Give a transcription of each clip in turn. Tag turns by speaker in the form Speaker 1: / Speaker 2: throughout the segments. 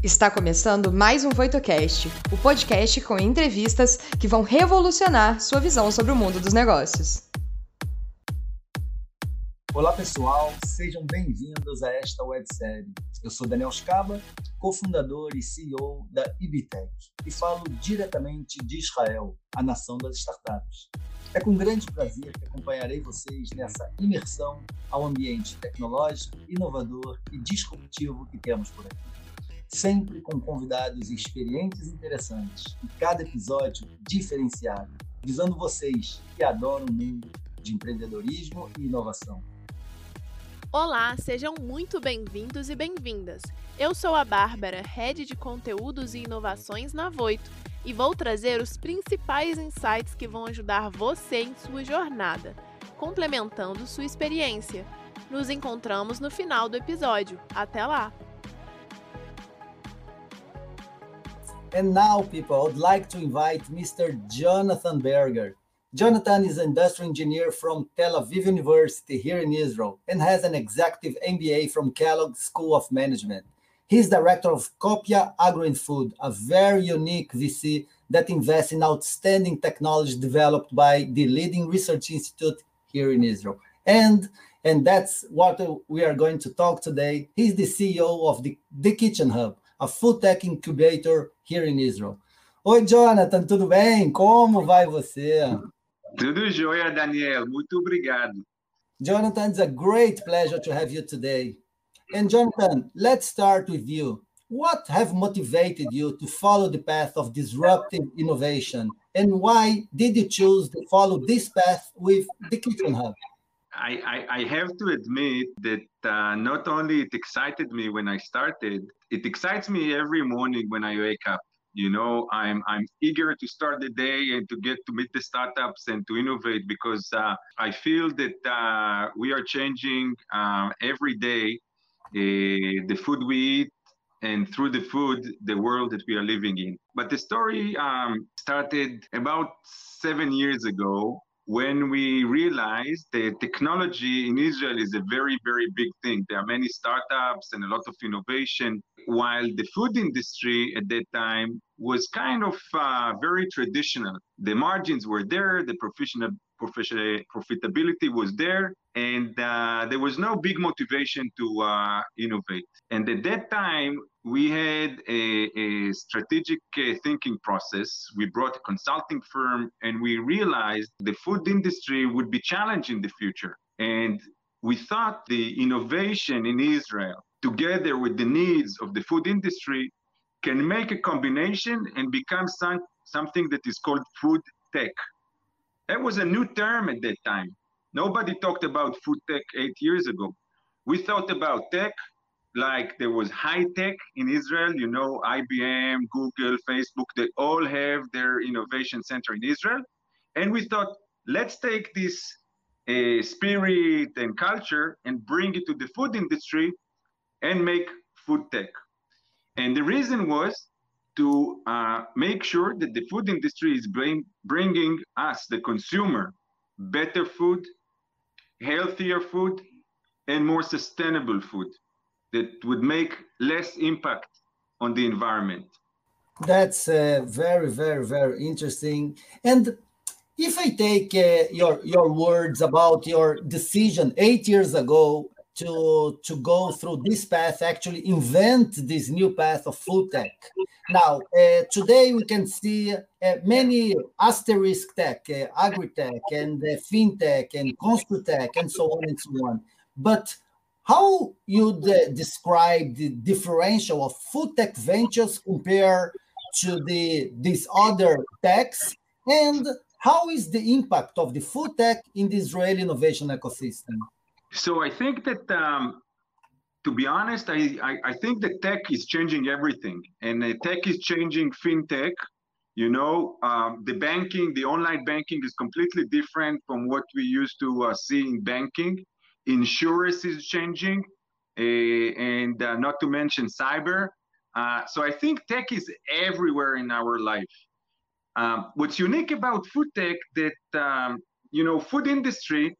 Speaker 1: Está começando mais um VoitoCast, o podcast com entrevistas que vão revolucionar sua visão sobre o mundo dos negócios.
Speaker 2: Olá pessoal, sejam bem-vindos a esta websérie. Eu sou Daniel Scaba, cofundador e CEO da Ibitec e falo diretamente de Israel, a nação das startups. É com grande prazer que acompanharei vocês nessa imersão ao ambiente tecnológico, inovador e disruptivo que temos por aqui. Sempre com convidados experientes e interessantes, e cada episódio diferenciado, visando vocês que adoram o mundo de empreendedorismo e inovação.
Speaker 3: Olá, sejam muito bem-vindos e bem-vindas. Eu sou a Bárbara, Head de Conteúdos e Inovações na Voito, e vou trazer os principais insights que vão ajudar você em sua jornada, complementando sua experiência. Nos encontramos no final do episódio. Até lá!
Speaker 2: And now, people, I would like to invite Mr. Jonathan Berger. Jonathan is an industrial engineer from Tel Aviv University here in Israel and has an executive MBA from Kellogg School of Management. He's director of Copia Agro and Food, a very unique VC that invests in outstanding technology developed by the leading research institute here in Israel. And and that's what we are going to talk today. He's the CEO of the, the Kitchen Hub, a food tech incubator here in Israel. Oi, Jonathan, tudo bem? Como vai você?
Speaker 4: Tudo jóia, Daniel. Muito obrigado.
Speaker 2: Jonathan, it's a great pleasure to have you today. And Jonathan, let's start with you. What have motivated you to follow the path of disruptive innovation? And why did you choose to follow this path with the Kitchen Hub?
Speaker 4: I, I, I have to admit that uh, not only it excited me when I started, it excites me every morning when I wake up. You know, I'm I'm eager to start the day and to get to meet the startups and to innovate because uh, I feel that uh, we are changing uh, every day uh, the food we eat and through the food the world that we are living in. But the story um, started about seven years ago when we realized that technology in Israel is a very, very big thing. There are many startups and a lot of innovation, while the food industry at that time was kind of uh, very traditional. The margins were there, the professional, professional profitability was there, and uh, there was no big motivation to uh, innovate. And at that time, we had a, a strategic uh, thinking process. We brought a consulting firm and we realized the food industry would be challenged in the future. And we thought the innovation in Israel, together with the needs of the food industry, can make a combination and become some, something that is called food tech. That was a new term at that time. Nobody talked about food tech eight years ago. We thought about tech like there was high tech in Israel, you know, IBM, Google, Facebook, they all have their innovation center in Israel. And we thought, let's take this uh, spirit and culture and bring it to the food industry and make food tech. And the reason was to uh, make sure that the food industry is bring, bringing us, the consumer, better food, healthier food, and more sustainable food that would make less impact on the environment.
Speaker 2: That's uh, very, very, very interesting. And if I take uh, your your words about your decision eight years ago to to go through this path, actually invent this new path of food tech. Now, uh, today we can see uh, many asterisk tech, uh, agri-tech, and uh, fintech, and construtech, and so on and so on. But how you'd uh, describe the differential of food tech ventures compared to the these other techs, and how is the impact of the food tech in the Israeli innovation ecosystem?
Speaker 4: So I think that, um, to be honest, I, I, I, think that tech is changing everything, and uh, tech is changing fintech. You know, um, the banking, the online banking is completely different from what we used to uh, see in banking insurance is changing, uh, and uh, not to mention cyber. Uh, so I think tech is everywhere in our life. Um, what's unique about food tech that um, you know food industry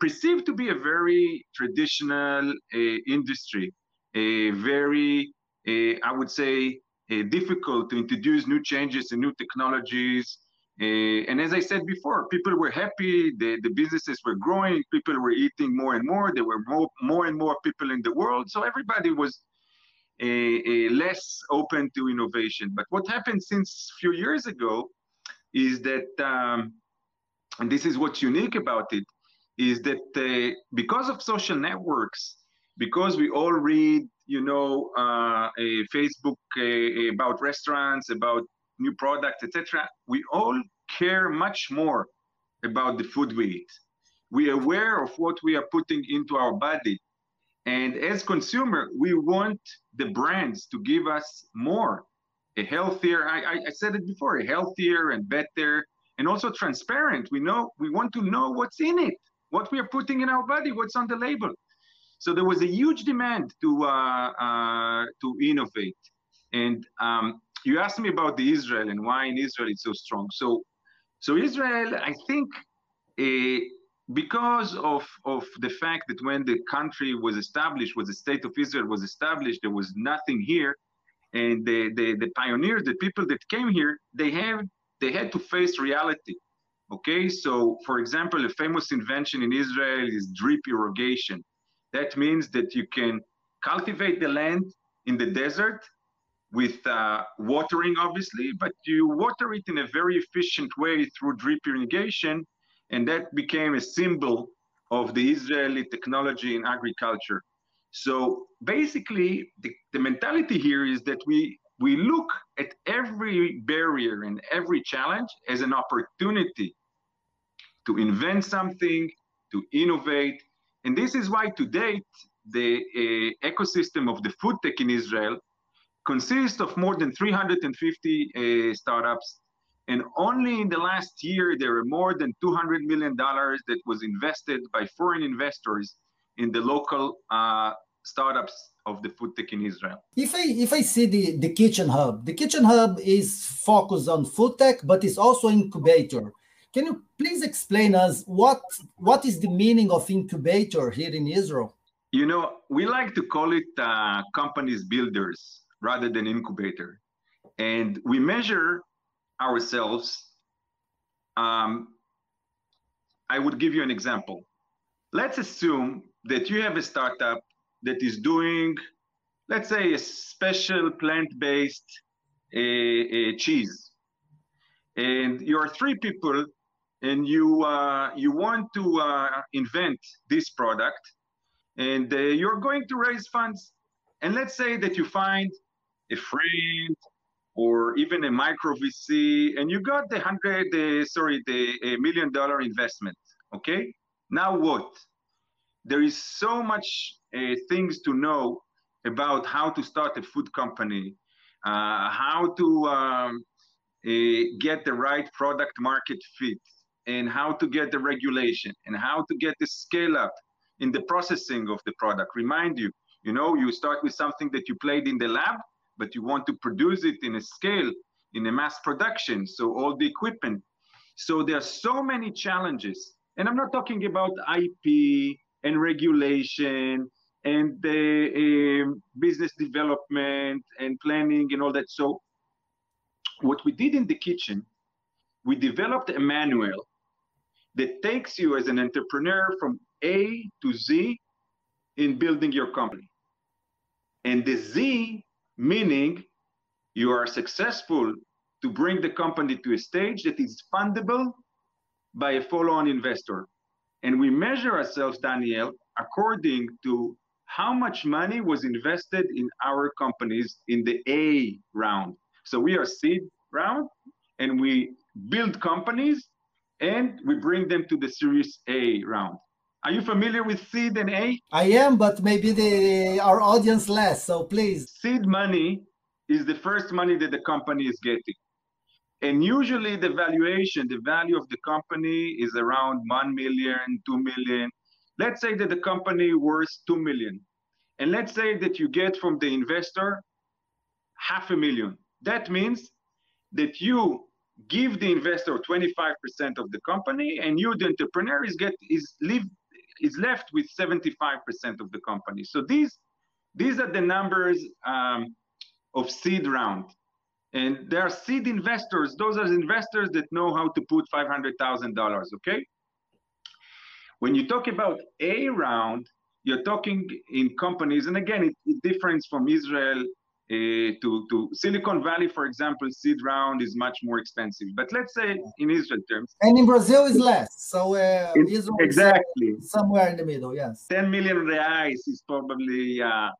Speaker 4: perceived to be a very traditional uh, industry, a very I would say, difficult to introduce new changes and new technologies. And as I said before, people were happy, the, the businesses were growing, people were eating more and more, there were more, more and more people in the world, so everybody was uh, uh, less open to innovation. But what happened since a few years ago is that, um, and this is what's unique about it, is that uh, because of social networks, because we all read, you know, uh, Facebook uh, about restaurants, about new products, etc., we all care much more about the food we eat. We are aware of what we are putting into our body. And as consumer, we want the brands to give us more, a healthier, I, I said it before, a healthier and better and also transparent. We know we want to know what's in it, what we are putting in our body, what's on the label. So there was a huge demand to uh, uh, to innovate, and um, you asked me about the Israel and why in Israel it's so strong. So, so Israel, I think, uh, because of of the fact that when the country was established, was the state of Israel was established, there was nothing here, and the the, the pioneers, the people that came here, they have they had to face reality. Okay, so for example, a famous invention in Israel is drip irrigation. That means that you can cultivate the land in the desert with uh, watering, obviously, but you water it in a very efficient way through drip irrigation, and that became a symbol of the Israeli technology in agriculture. So basically, the, the mentality here is that we we look at every barrier and every challenge as an opportunity to invent something, to innovate. And this is why to date, the uh, ecosystem of the food tech in Israel consists of more than 350 uh, startups. And only in the last year, there were more than $200 million that was invested by foreign investors in the local uh, startups of the food tech in Israel.
Speaker 2: If I if I see the, the Kitchen Hub, the Kitchen Hub is focused on food tech, but it's also incubator. Can you please explain us what what is the meaning of incubator here in Israel?
Speaker 4: You know, we like to call it uh, companies builders rather than incubator. And we measure ourselves. Um, I would give you an example. Let's assume that you have a startup that is doing, let's say, a special plant-based cheese, and you are three people, and you uh, you want to uh, invent this product, and uh, you're going to raise funds. And let's say that you find a friend or even a micro VC, and you got the hundred, uh, sorry, the million dollar investment. Okay, now what? There is so much uh, things to know about how to start a food company, uh, how to um, uh, get the right product market fit, and how to get the regulation, and how to get the scale up in the processing of the product. Remind you, you know, you start with something that you played in the lab, but you want to produce it in a scale, in a mass production. So all the equipment. So there are so many challenges. And I'm not talking about IP and regulation and the uh, business development and planning and all that. So what we did in the kitchen, we developed a manual that takes you as an entrepreneur from A to Z in building your company. And the Z meaning you are successful to bring the company to a stage that is fundable by a follow-on investor. And we measure ourselves, Daniel, according to how much money was invested in our companies in the A round. So we are seed round and we build companies and we bring them to the series A round. Are you familiar with seed and A?
Speaker 2: I am, but maybe the our audience less. So please.
Speaker 4: Seed money is the first money that the company is getting. And usually the valuation, the value of the company is around 1 million, 2 million. Let's say that the company worth 2 million. And let's say that you get from the investor half a million. That means that you give the investor 25% of the company and you the entrepreneur is get is live is left with 75% of the company. So these, these are the numbers um, of seed round. And there are seed investors. Those are investors that know how to put $500,000, okay? When you talk about A round, you're talking in companies, and again, it, it differs from Israel uh, to, to Silicon Valley, for example, seed round is much more expensive. But let's say in Israel terms.
Speaker 2: And in Brazil is less. So uh, Israel
Speaker 4: exactly
Speaker 2: somewhere in the middle, yes.
Speaker 4: 10 million reais is probably, uh,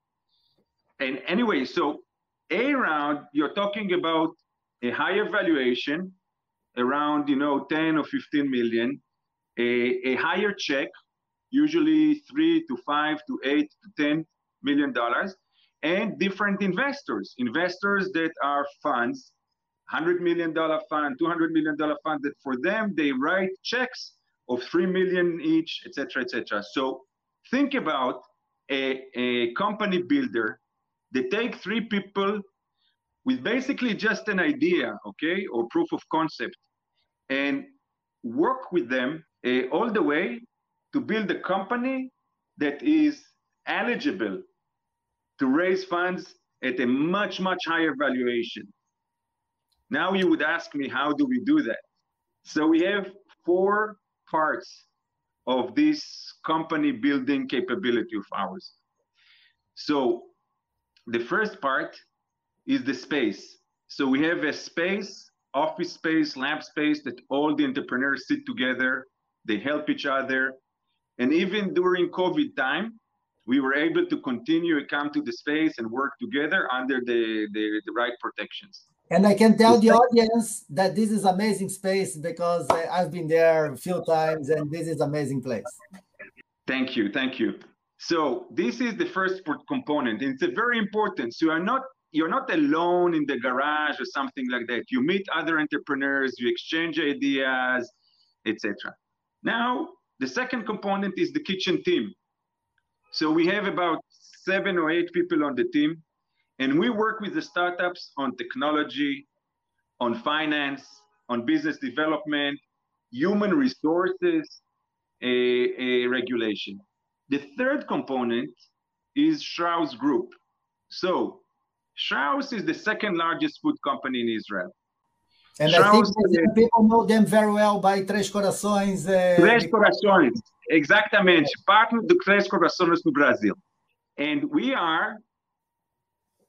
Speaker 4: and anyway, so A round, you're talking about a higher valuation, around, you know, 10 or 15 million, a, a higher check, usually three to five to eight to 10 million dollars and different investors, investors that are funds, $100 million fund, $200 million fund, that for them, they write checks of 3 million each, etc., etc. So think about a, a company builder. They take three people with basically just an idea, okay, or proof of concept, and work with them uh, all the way to build a company that is eligible to raise funds at a much, much higher valuation. Now you would ask me, how do we do that? So we have four parts of this company building capability of ours. So the first part is the space. So we have a space, office space, lab space that all the entrepreneurs sit together, they help each other. And even during COVID time, we were able to continue and come to the space and work together under the, the, the right protections.
Speaker 2: And I can tell the audience that this is amazing space because uh, I've been there a few times and this is amazing place.
Speaker 4: Thank you, thank you. So this is the first component. It's a very important. So you're not you're not alone in the garage or something like that. You meet other entrepreneurs, you exchange ideas, etc. Now the second component is the kitchen team. So we have about seven or eight people on the team, and we work with the startups on technology, on finance, on business development, human resources, a, a regulation. The third component is Strauss Group. So Strauss is the second largest food company in Israel.
Speaker 2: And Strauss, I think people know them very well by Três Corações. Uh,
Speaker 4: Três Corações, exatamente. Partner do Três Corações no Brasil. And we are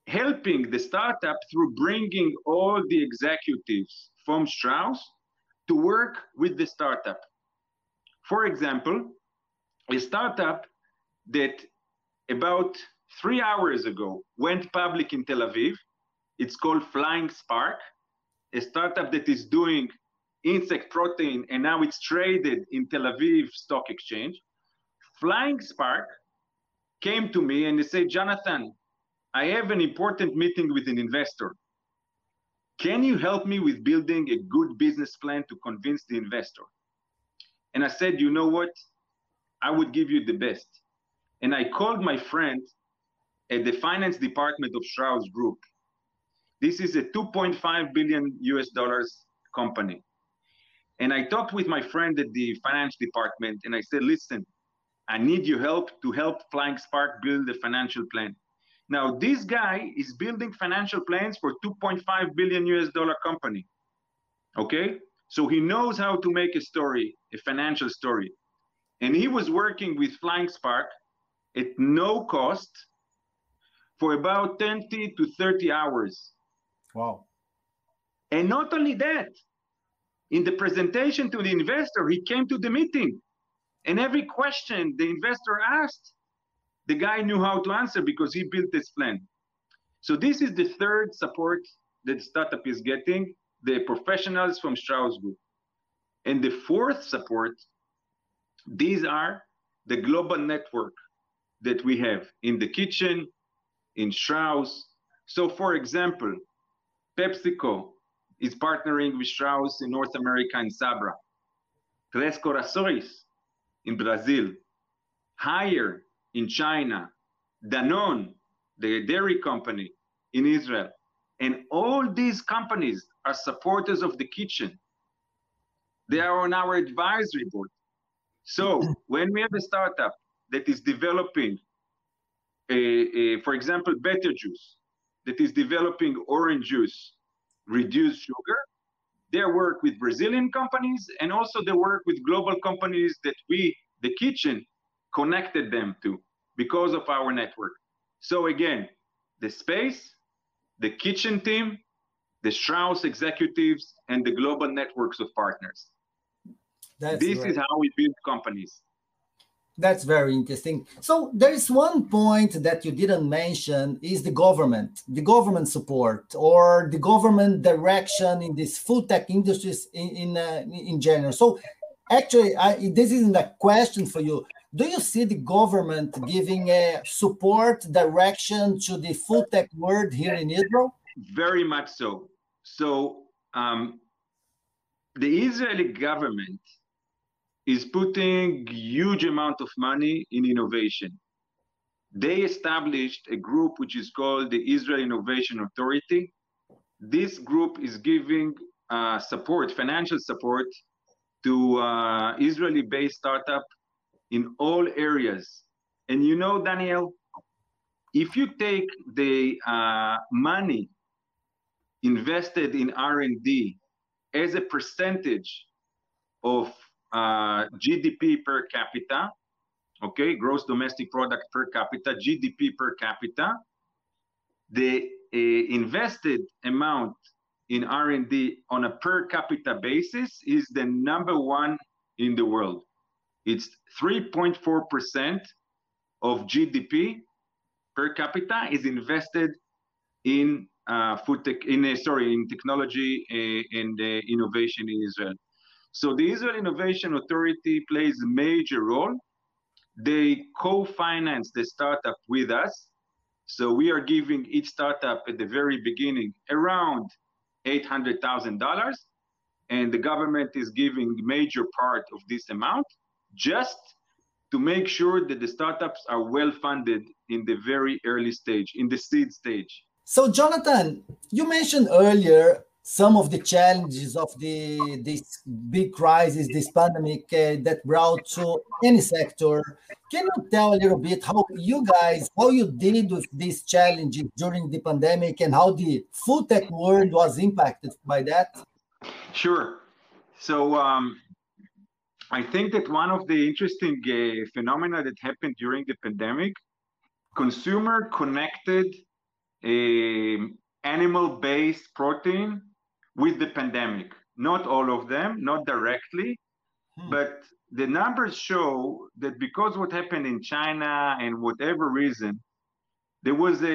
Speaker 4: helping the startup through bringing all the executives from Strauss to work with the startup. For example, a startup that about three hours ago went public in Tel Aviv. It's called Flying Spark a startup that is doing insect protein and now it's traded in Tel Aviv Stock Exchange. Flying Spark came to me and they said, Jonathan, I have an important meeting with an investor. Can you help me with building a good business plan to convince the investor? And I said, you know what? I would give you the best. And I called my friend at the finance department of Strauss Group this is a 2.5 billion US dollars company. And I talked with my friend at the finance department and I said, listen, I need your help to help Flying Spark build a financial plan. Now, this guy is building financial plans for 2.5 billion US dollar company. Okay? So he knows how to make a story, a financial story. And he was working with Flying Spark at no cost for about 20 to 30 hours.
Speaker 2: Wow.
Speaker 4: And not only that, in the presentation to the investor, he came to the meeting. And every question the investor asked, the guy knew how to answer because he built this plan. So this is the third support that the startup is getting, the professionals from Strauss Group. And the fourth support, these are the global network that we have in the kitchen, in Strauss. So for example, PepsiCo is partnering with Strauss in North America and Sabra. Tres Corações in Brazil. Haier in China. Danone, the dairy company in Israel. And all these companies are supporters of the kitchen. They are on our advisory board. So when we have a startup that is developing, for example, Better Juice, that is developing orange juice, reduced sugar. They work with Brazilian companies and also they work with global companies that we, the kitchen, connected them to because of our network. So again, the space, the kitchen team, the Strauss executives, and the global networks of partners. That's this right. is how we build companies.
Speaker 2: That's very interesting. So there is one point that you didn't mention is the government, the government support or the government direction in this food tech industries in in, uh, in general. So actually, I, this isn't a question for you. Do you see the government giving a support direction to the food tech world here in Israel?
Speaker 4: Very much so. So um, the Israeli government is putting huge amount of money in innovation. They established a group which is called the Israel Innovation Authority. This group is giving uh, support, financial support, to uh, Israeli-based startup in all areas. And you know, Daniel, if you take the uh, money invested in R&D as a percentage of uh, GDP per capita, okay, gross domestic product per capita, GDP per capita, the uh, invested amount in R&D on a per capita basis is the number one in the world. It's 3.4% of GDP per capita is invested in uh, food tech, in uh, sorry, in technology uh, and uh, innovation in Israel. So the Israel Innovation Authority plays a major role. They co-finance the startup with us. So we are giving each startup at the very beginning around $800,000 and the government is giving major part of this amount just to make sure that the startups are well funded in the very early stage, in the seed stage.
Speaker 2: So Jonathan, you mentioned earlier some of the challenges of the this big crisis, this pandemic uh, that brought to any sector. Can you tell a little bit how you guys, how you did with these challenges during the pandemic and how the food tech world was impacted by that?
Speaker 4: Sure. So um, I think that one of the interesting uh, phenomena that happened during the pandemic, consumer connected um, animal-based protein with the pandemic. Not all of them, not directly, hmm. but the numbers show that because what happened in China and whatever reason, there was a,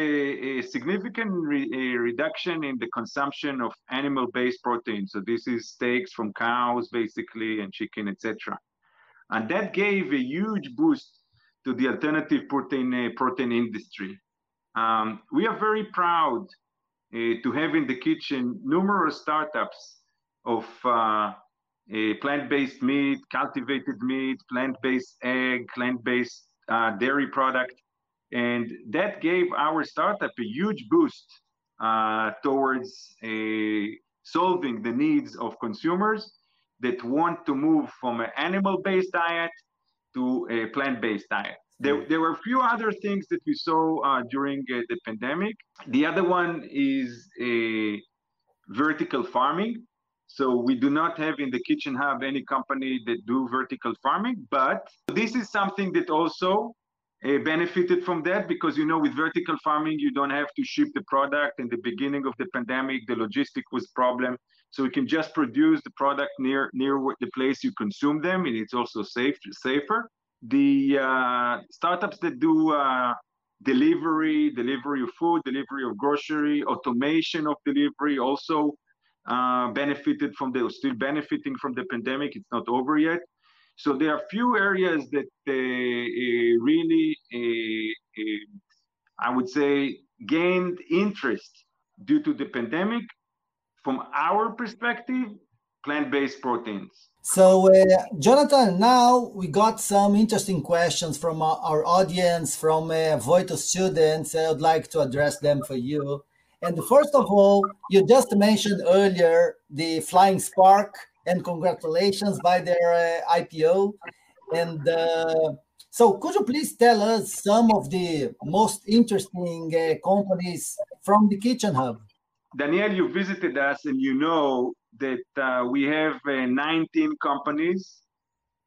Speaker 4: a significant re, a reduction in the consumption of animal-based protein. So this is steaks from cows, basically, and chicken, etc. And that gave a huge boost to the alternative protein uh, protein industry. Um, we are very proud to have in the kitchen numerous startups of uh, plant-based meat, cultivated meat, plant-based egg, plant-based uh, dairy product. And that gave our startup a huge boost uh, towards solving the needs of consumers that want to move from an animal-based diet to a plant-based diet. There, there were a few other things that we saw uh, during uh, the pandemic. The other one is a vertical farming. So we do not have in the Kitchen Hub any company that do vertical farming, but this is something that also uh, benefited from that because you know with vertical farming you don't have to ship the product. In the beginning of the pandemic, the logistic was problem, so we can just produce the product near near the place you consume them, and it's also safe safer the uh, startups that do uh, delivery, delivery of food, delivery of grocery, automation of delivery also uh, benefited from the, still benefiting from the pandemic. It's not over yet. So there are few areas that uh, uh, really, uh, I would say, gained interest due to the pandemic. From our perspective, plant-based proteins.
Speaker 2: So, uh, Jonathan, now we got some interesting questions from our, our audience, from uh, Voitto students. I would like to address them for you. And first of all, you just mentioned earlier the Flying Spark, and congratulations by their uh, IPO. And uh, so, could you please tell us some of the most interesting uh, companies from the Kitchen Hub.
Speaker 4: Daniel, you visited us and you know that uh, we have uh, 19 companies.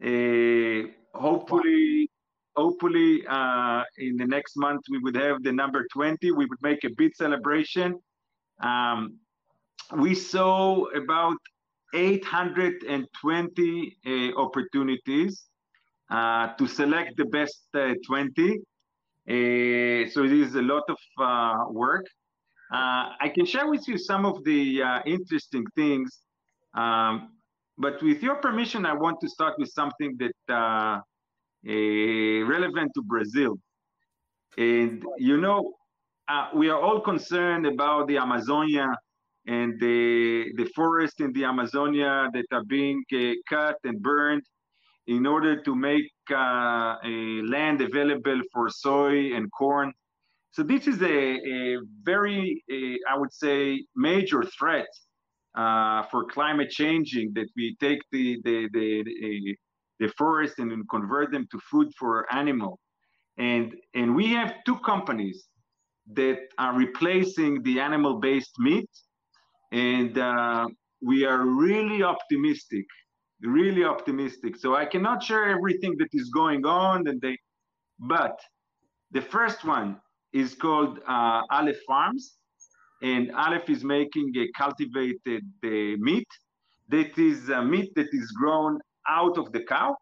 Speaker 4: Uh, hopefully, hopefully uh, in the next month we would have the number 20. We would make a big celebration. Um, we saw about 820 uh, opportunities uh, to select the best 20. so it is a lot of work. Uh, I can share with you some of the uh, interesting things, um, but with your permission, I want to start with something that uh, relevant to Brazil. And you know, uh, we are all concerned about the Amazonia and the the forest in the Amazonia that are being uh, cut and burned in order to make uh, land available for soy and corn. So this is a, a very, a, I would say, major threat uh, for climate changing that we take the, the, the, the, the forest and convert them to food for animal. And, and we have two companies that are replacing the animal-based meat. And uh, we are really optimistic, really optimistic. So I cannot share everything that is going on and they, but the first one is called uh, Aleph Farms, and Aleph is making a cultivated uh, meat that is a meat that is grown out of the cow.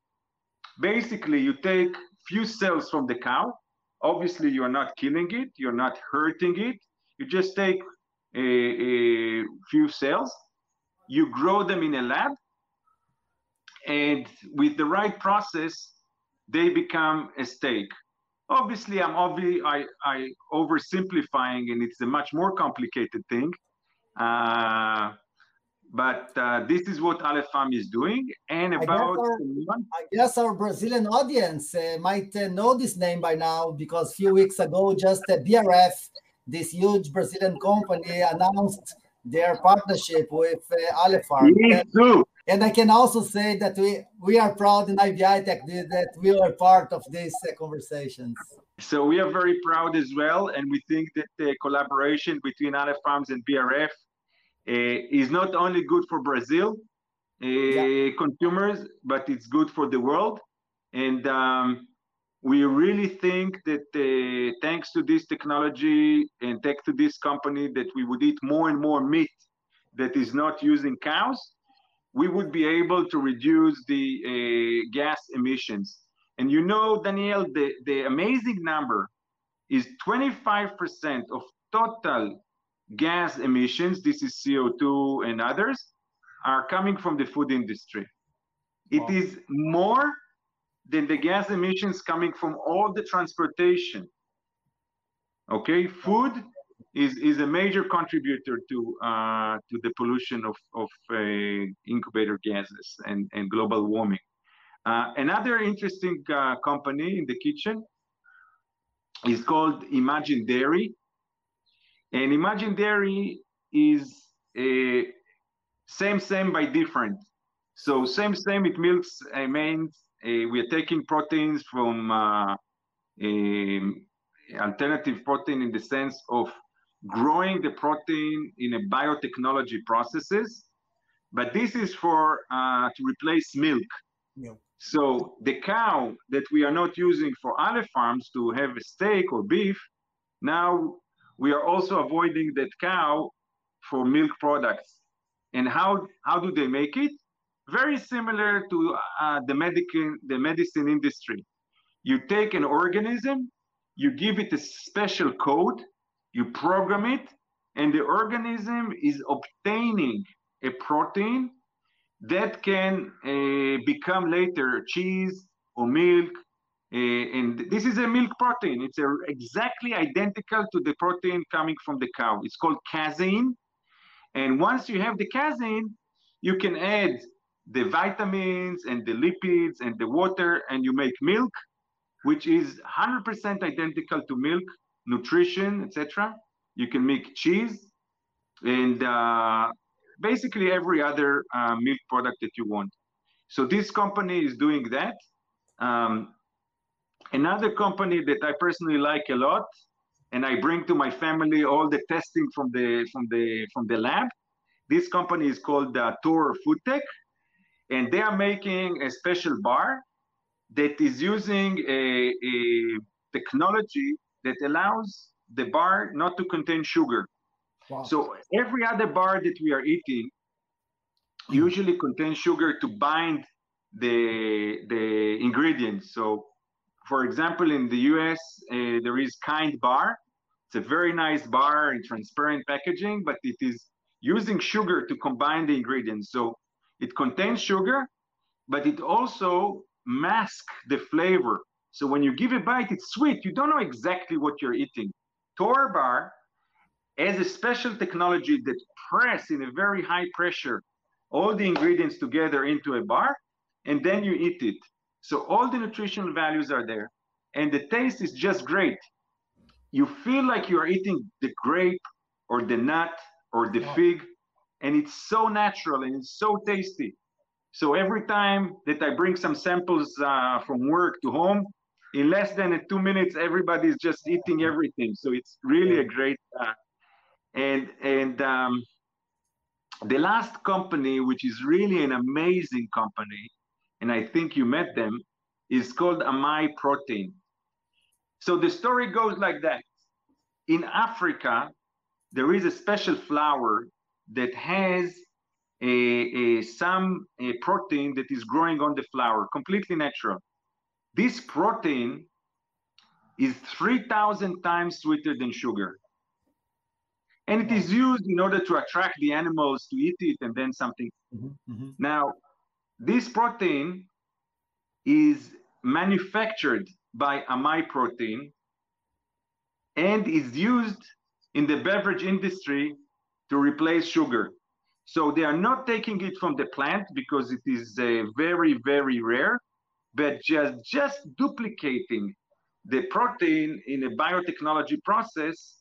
Speaker 4: Basically, you take few cells from the cow. Obviously, you are not killing it, you're not hurting it. You just take a, a few cells, you grow them in a lab, and with the right process, they become a steak obviously i'm obviously i i oversimplifying and it's a much more complicated thing uh, but uh, this is what Aleph Farm is doing. And about
Speaker 2: I guess our, I guess our Brazilian audience uh, might uh, know this name by now because a few weeks ago, just BRF, this huge Brazilian company, announced their partnership with uh, Aleph Farm.
Speaker 4: Me too.
Speaker 2: And I can also say that we, we are proud in IBI Tech that we are part of these uh, conversations.
Speaker 4: So we are very proud as well. And we think that the collaboration between Aleph Farms and BRF uh, is not only good for Brazil uh, yeah. consumers, but it's good for the world. And um, we really think that uh, thanks to this technology and thanks to this company that we would eat more and more meat that is not using cows we would be able to reduce the uh, gas emissions. And you know, Daniel, the, the amazing number is 25% of total gas emissions, this is CO2 and others, are coming from the food industry. Wow. It is more than the gas emissions coming from all the transportation. Okay, food is, is a major contributor to uh, to the pollution of, of uh, incubator gases and, and global warming. Uh, another interesting uh, company in the kitchen is called Imagine Dairy. And Imagine Dairy is a same, same by different. So same, same, it milks, I mean, uh, we are taking proteins from uh, alternative protein in the sense of growing the protein in a biotechnology processes, but this is for uh, to replace milk. milk. So the cow that we are not using for other farms to have a steak or beef, now we are also avoiding that cow for milk products. And how, how do they make it? Very similar to uh, the, medical, the medicine industry. You take an organism, you give it a special code, you program it, and the organism is obtaining a protein that can uh, become later cheese or milk. Uh, and this is a milk protein. It's a, exactly identical to the protein coming from the cow. It's called casein. And once you have the casein, you can add the vitamins and the lipids and the water, and you make milk, which is 100% identical to milk nutrition, etc. You can make cheese and uh, basically every other uh, milk product that you want. So this company is doing that. Um, another company that I personally like a lot, and I bring to my family all the testing from the from the from the lab. This company is called uh, Torr Food Tech, and they are making a special bar that is using a, a technology that allows the bar not to contain sugar. Wow. So every other bar that we are eating usually contains sugar to bind the the ingredients. So, for example, in the U.S., uh, there is Kind Bar. It's a very nice bar in transparent packaging, but it is using sugar to combine the ingredients. So it contains sugar, but it also masks the flavor. So when you give a bite, it's sweet. You don't know exactly what you're eating. Torr Bar has a special technology that press in a very high pressure all the ingredients together into a bar, and then you eat it. So all the nutritional values are there, and the taste is just great. You feel like you are eating the grape or the nut or the fig, and it's so natural and it's so tasty. So every time that I bring some samples uh, from work to home, in less than two minutes, everybody's just eating everything. So it's really a great. Uh, and and um, the last company, which is really an amazing company, and I think you met them, is called Amai Protein. So the story goes like that. In Africa, there is a special flower that has a, a some a protein that is growing on the flower, completely natural. This protein is 3,000 times sweeter than sugar. And it is used in order to attract the animals to eat it and then something. Mm-hmm, mm-hmm. Now, this protein is manufactured by Amai Protein and is used in the beverage industry to replace sugar. So they are not taking it from the plant because it is uh, very, very rare, but just, just duplicating the protein in a biotechnology process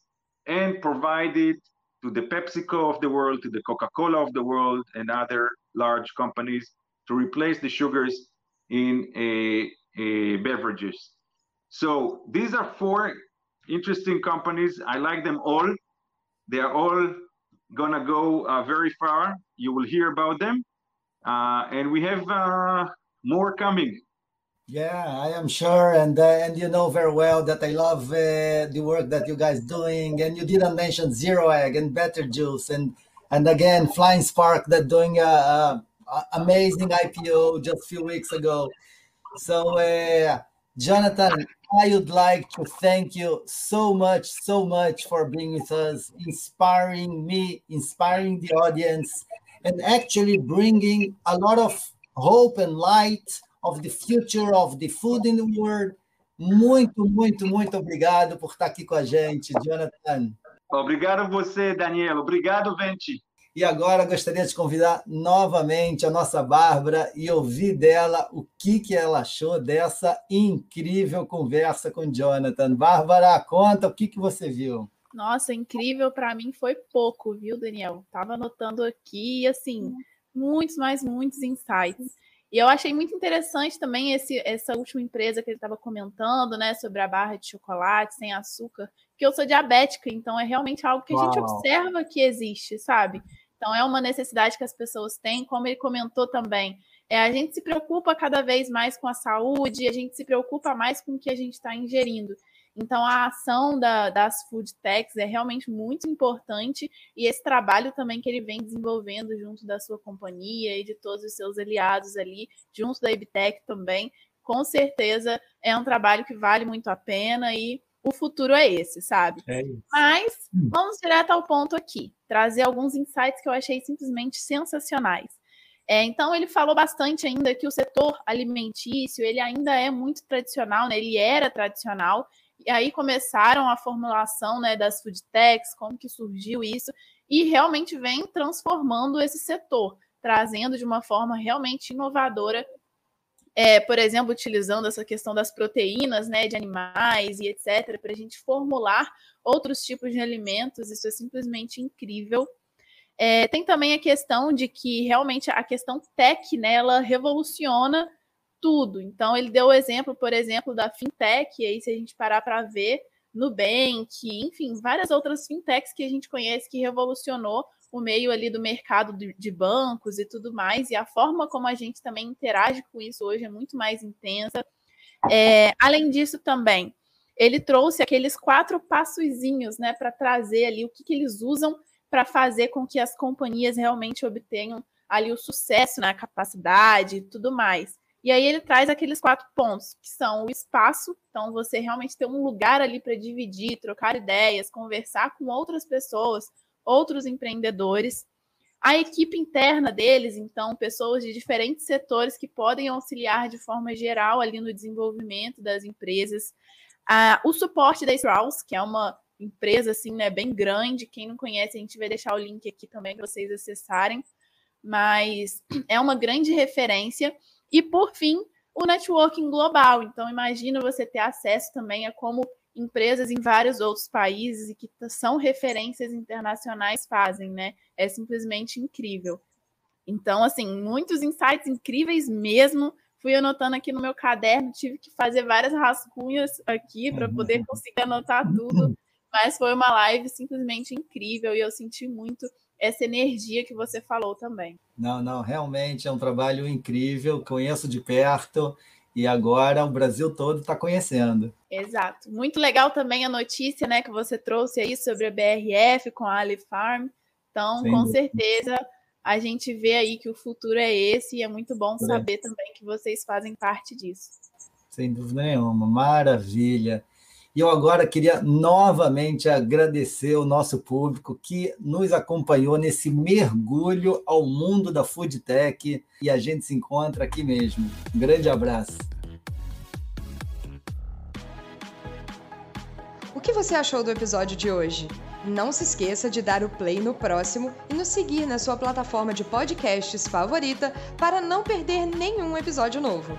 Speaker 4: and provide it to the PepsiCo of the world, to the Coca-Cola of the world, and other large companies to replace the sugars in a, a beverages. So these are four interesting companies. I like them all. They are all gonna go uh, very far. You will hear about them, uh, and we have uh, more coming.
Speaker 2: Yeah, I am sure, and uh, and you know very well that I love uh, the work that you guys doing. And you didn't mention Zero Egg and Better Juice, and and again Flying Spark that doing a, a, a amazing IPO just a few weeks ago. So, uh, Jonathan, I would like to thank you so much, so much for being with us, inspiring me, inspiring the audience, and actually bringing a lot of hope and light of the future of the food in the world. Muito, muito, muito obrigado por estar aqui com a gente, Jonathan.
Speaker 4: Obrigado você, Daniel. Obrigado, Venti.
Speaker 2: E agora gostaria de convidar novamente a nossa Bárbara e ouvir dela o que, que ela achou dessa incrível conversa com Jonathan. Bárbara, conta o que, que você viu.
Speaker 3: Nossa, incrível para mim foi pouco, viu, Daniel? Tava anotando aqui, assim, muitos, mais muitos insights. E eu achei muito interessante também esse, essa última empresa que ele estava comentando, né, sobre a barra de chocolate sem açúcar, que eu sou diabética, então é realmente algo que a gente observa que existe, sabe? Então é uma necessidade que as pessoas têm, como ele comentou também. É, a gente se preocupa cada vez mais com a saúde, a gente se preocupa mais com o que a gente está ingerindo. Então, a ação da, das food techs é realmente muito importante e esse trabalho também que ele vem desenvolvendo junto da sua companhia e de todos os seus aliados ali, junto da Ibtec também, com certeza é um trabalho que vale muito a pena e o futuro é esse, sabe? É Mas hum. vamos direto ao ponto aqui, trazer alguns insights que eu achei simplesmente sensacionais. É, então ele falou bastante ainda que o setor alimentício ele ainda é muito tradicional, né? Ele era tradicional e aí começaram a formulação né, das food techs, como que surgiu isso, e realmente vem transformando esse setor, trazendo de uma forma realmente inovadora, é, por exemplo, utilizando essa questão das proteínas né, de animais e etc., para a gente formular outros tipos de alimentos, isso é simplesmente incrível. É, tem também a questão de que realmente a questão tech, né, ela revoluciona tudo. Então, ele deu o exemplo, por exemplo, da fintech, e aí, se a gente parar para ver, Nubank, enfim, várias outras fintechs que a gente conhece que revolucionou o meio ali do mercado de bancos e tudo mais, e a forma como a gente também interage com isso hoje é muito mais intensa. É, além disso, também, ele trouxe aqueles quatro passozinhos, né, para trazer ali o que, que eles usam para fazer com que as companhias realmente obtenham ali o sucesso na né, capacidade e tudo mais. E aí ele traz aqueles quatro pontos, que são o espaço, então você realmente ter um lugar ali para dividir, trocar ideias, conversar com outras pessoas, outros empreendedores, a equipe interna deles, então pessoas de diferentes setores que podem auxiliar de forma geral ali no desenvolvimento das empresas, o suporte da Strauss, que é uma empresa assim, né, bem grande, quem não conhece, a gente vai deixar o link aqui também para vocês acessarem, mas é uma grande referência e, por fim, o networking global. Então, imagina você ter acesso também a como empresas em vários outros países e que são referências internacionais fazem, né? É simplesmente incrível. Então, assim, muitos insights incríveis mesmo. Fui anotando aqui no meu caderno, tive que fazer várias rascunhas aqui para poder conseguir anotar tudo. Mas foi uma live simplesmente incrível e eu senti muito essa energia que você falou também.
Speaker 2: Não, não, realmente é um trabalho incrível, conheço de perto e agora o Brasil todo está conhecendo.
Speaker 3: Exato. Muito legal também a notícia né, que você trouxe aí sobre a BRF com a Ali Farm. Então, Sem com dúvida. certeza, a gente vê aí que o futuro é esse e é muito bom é. saber também que vocês fazem parte disso.
Speaker 2: Sem dúvida nenhuma, maravilha. E eu agora queria novamente agradecer o nosso público que nos acompanhou nesse mergulho ao mundo da food tech e a gente se encontra aqui mesmo. Um grande abraço.
Speaker 1: O que você achou do episódio de hoje? Não se esqueça de dar o play no próximo e nos seguir na sua plataforma de podcasts favorita para não perder nenhum episódio novo.